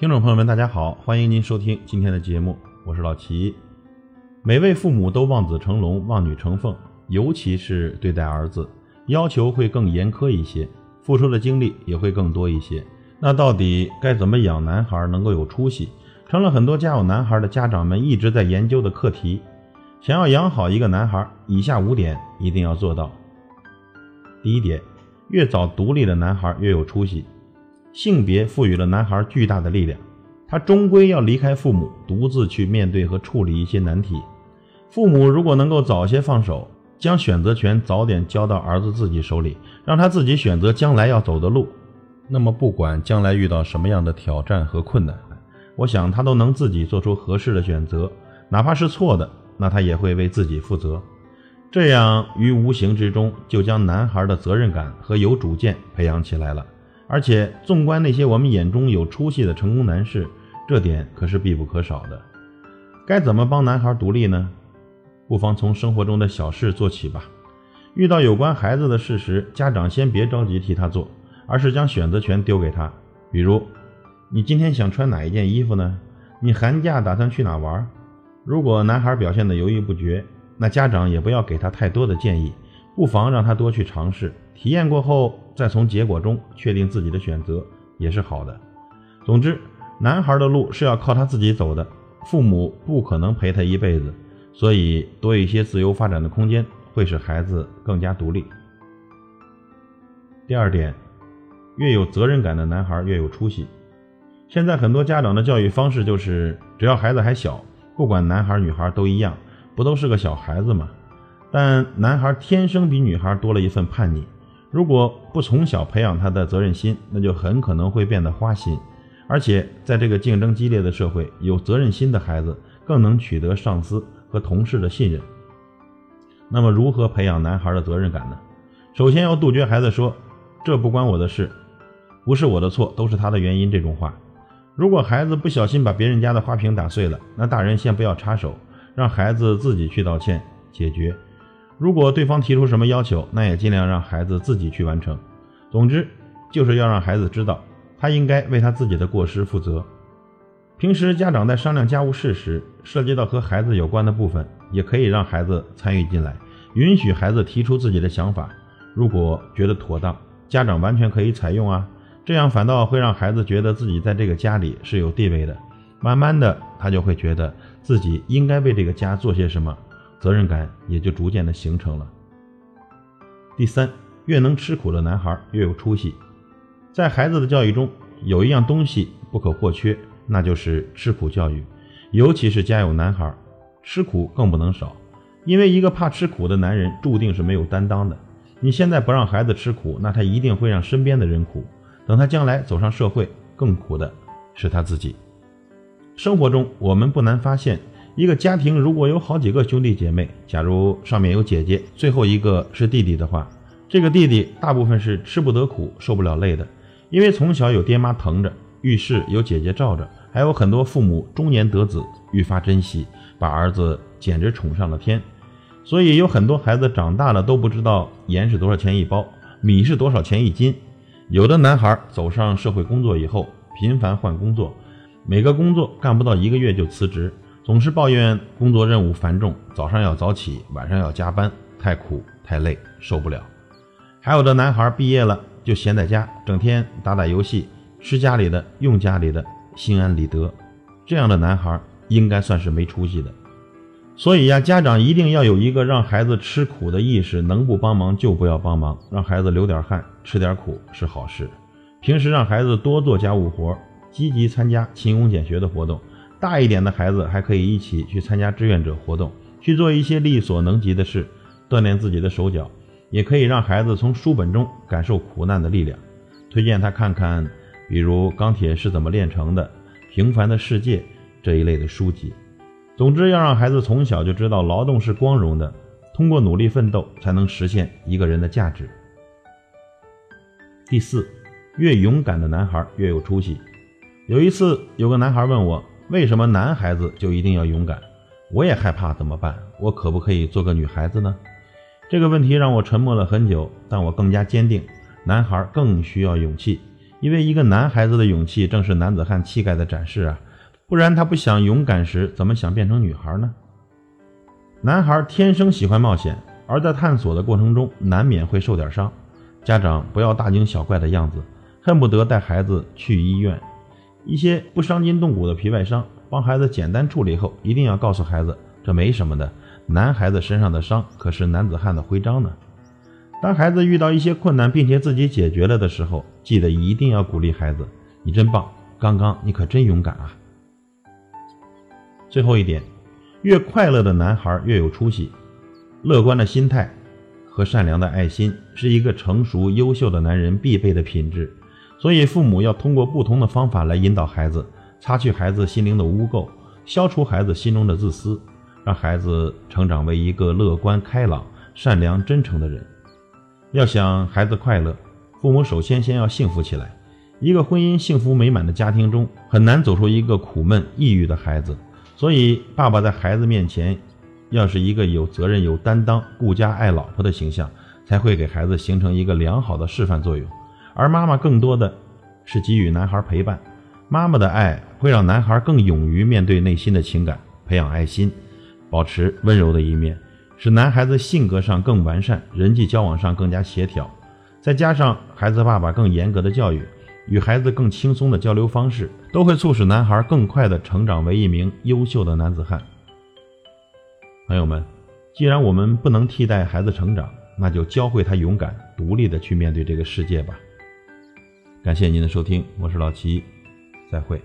听众朋友们，大家好，欢迎您收听今天的节目，我是老齐。每位父母都望子成龙、望女成凤，尤其是对待儿子，要求会更严苛一些，付出的精力也会更多一些。那到底该怎么养男孩能够有出息，成了很多家有男孩的家长们一直在研究的课题。想要养好一个男孩，以下五点一定要做到。第一点，越早独立的男孩越有出息。性别赋予了男孩巨大的力量，他终归要离开父母，独自去面对和处理一些难题。父母如果能够早些放手，将选择权早点交到儿子自己手里，让他自己选择将来要走的路，那么不管将来遇到什么样的挑战和困难，我想他都能自己做出合适的选择，哪怕是错的，那他也会为自己负责。这样于无形之中就将男孩的责任感和有主见培养起来了。而且，纵观那些我们眼中有出息的成功男士，这点可是必不可少的。该怎么帮男孩独立呢？不妨从生活中的小事做起吧。遇到有关孩子的事时，家长先别着急替他做，而是将选择权丢给他。比如，你今天想穿哪一件衣服呢？你寒假打算去哪玩？如果男孩表现得犹豫不决，那家长也不要给他太多的建议，不妨让他多去尝试。体验过后，再从结果中确定自己的选择也是好的。总之，男孩的路是要靠他自己走的，父母不可能陪他一辈子，所以多一些自由发展的空间，会使孩子更加独立。第二点，越有责任感的男孩越有出息。现在很多家长的教育方式就是，只要孩子还小，不管男孩女孩都一样，不都是个小孩子吗？但男孩天生比女孩多了一份叛逆。如果不从小培养他的责任心，那就很可能会变得花心。而且在这个竞争激烈的社会，有责任心的孩子更能取得上司和同事的信任。那么，如何培养男孩的责任感呢？首先要杜绝孩子说“这不关我的事，不是我的错，都是他的原因”这种话。如果孩子不小心把别人家的花瓶打碎了，那大人先不要插手，让孩子自己去道歉解决。如果对方提出什么要求，那也尽量让孩子自己去完成。总之，就是要让孩子知道，他应该为他自己的过失负责。平时家长在商量家务事时，涉及到和孩子有关的部分，也可以让孩子参与进来，允许孩子提出自己的想法。如果觉得妥当，家长完全可以采用啊。这样反倒会让孩子觉得自己在这个家里是有地位的，慢慢的，他就会觉得自己应该为这个家做些什么。责任感也就逐渐的形成了。第三，越能吃苦的男孩越有出息。在孩子的教育中，有一样东西不可或缺，那就是吃苦教育。尤其是家有男孩，吃苦更不能少。因为一个怕吃苦的男人，注定是没有担当的。你现在不让孩子吃苦，那他一定会让身边的人苦。等他将来走上社会，更苦的是他自己。生活中，我们不难发现。一个家庭如果有好几个兄弟姐妹，假如上面有姐姐，最后一个是弟弟的话，这个弟弟大部分是吃不得苦、受不了累的，因为从小有爹妈疼着，遇事有姐姐罩着，还有很多父母中年得子愈发珍惜，把儿子简直宠上了天，所以有很多孩子长大了都不知道盐是多少钱一包，米是多少钱一斤。有的男孩走上社会工作以后，频繁换工作，每个工作干不到一个月就辞职。总是抱怨工作任务繁重，早上要早起，晚上要加班，太苦太累，受不了。还有的男孩毕业了就闲在家，整天打打游戏，吃家里的，用家里的，心安理得。这样的男孩应该算是没出息的。所以呀，家长一定要有一个让孩子吃苦的意识，能不帮忙就不要帮忙，让孩子流点汗，吃点苦是好事。平时让孩子多做家务活，积极参加勤工俭学的活动。大一点的孩子还可以一起去参加志愿者活动，去做一些力所能及的事，锻炼自己的手脚，也可以让孩子从书本中感受苦难的力量。推荐他看看，比如《钢铁是怎么炼成的》《平凡的世界》这一类的书籍。总之，要让孩子从小就知道劳动是光荣的，通过努力奋斗才能实现一个人的价值。第四，越勇敢的男孩越有出息。有一次，有个男孩问我。为什么男孩子就一定要勇敢？我也害怕，怎么办？我可不可以做个女孩子呢？这个问题让我沉默了很久，但我更加坚定，男孩更需要勇气，因为一个男孩子的勇气正是男子汉气概的展示啊，不然他不想勇敢时，怎么想变成女孩呢？男孩天生喜欢冒险，而在探索的过程中难免会受点伤，家长不要大惊小怪的样子，恨不得带孩子去医院。一些不伤筋动骨的皮外伤，帮孩子简单处理后，一定要告诉孩子这没什么的。男孩子身上的伤可是男子汉的徽章呢。当孩子遇到一些困难并且自己解决了的时候，记得一定要鼓励孩子：“你真棒，刚刚你可真勇敢啊！”最后一点。越快乐的男孩越有出息，乐观的心态和善良的爱心是一个成熟优秀的男人必备的品质。所以，父母要通过不同的方法来引导孩子，擦去孩子心灵的污垢，消除孩子心中的自私，让孩子成长为一个乐观开朗、善良真诚的人。要想孩子快乐，父母首先先要幸福起来。一个婚姻幸福美满的家庭中，很难走出一个苦闷抑郁的孩子。所以，爸爸在孩子面前，要是一个有责任、有担当、顾家爱老婆的形象，才会给孩子形成一个良好的示范作用。而妈妈更多的是给予男孩陪伴，妈妈的爱会让男孩更勇于面对内心的情感，培养爱心，保持温柔的一面，使男孩子性格上更完善，人际交往上更加协调。再加上孩子爸爸更严格的教育。与孩子更轻松的交流方式，都会促使男孩更快的成长为一名优秀的男子汉。朋友们，既然我们不能替代孩子成长，那就教会他勇敢、独立的去面对这个世界吧。感谢您的收听，我是老齐，再会。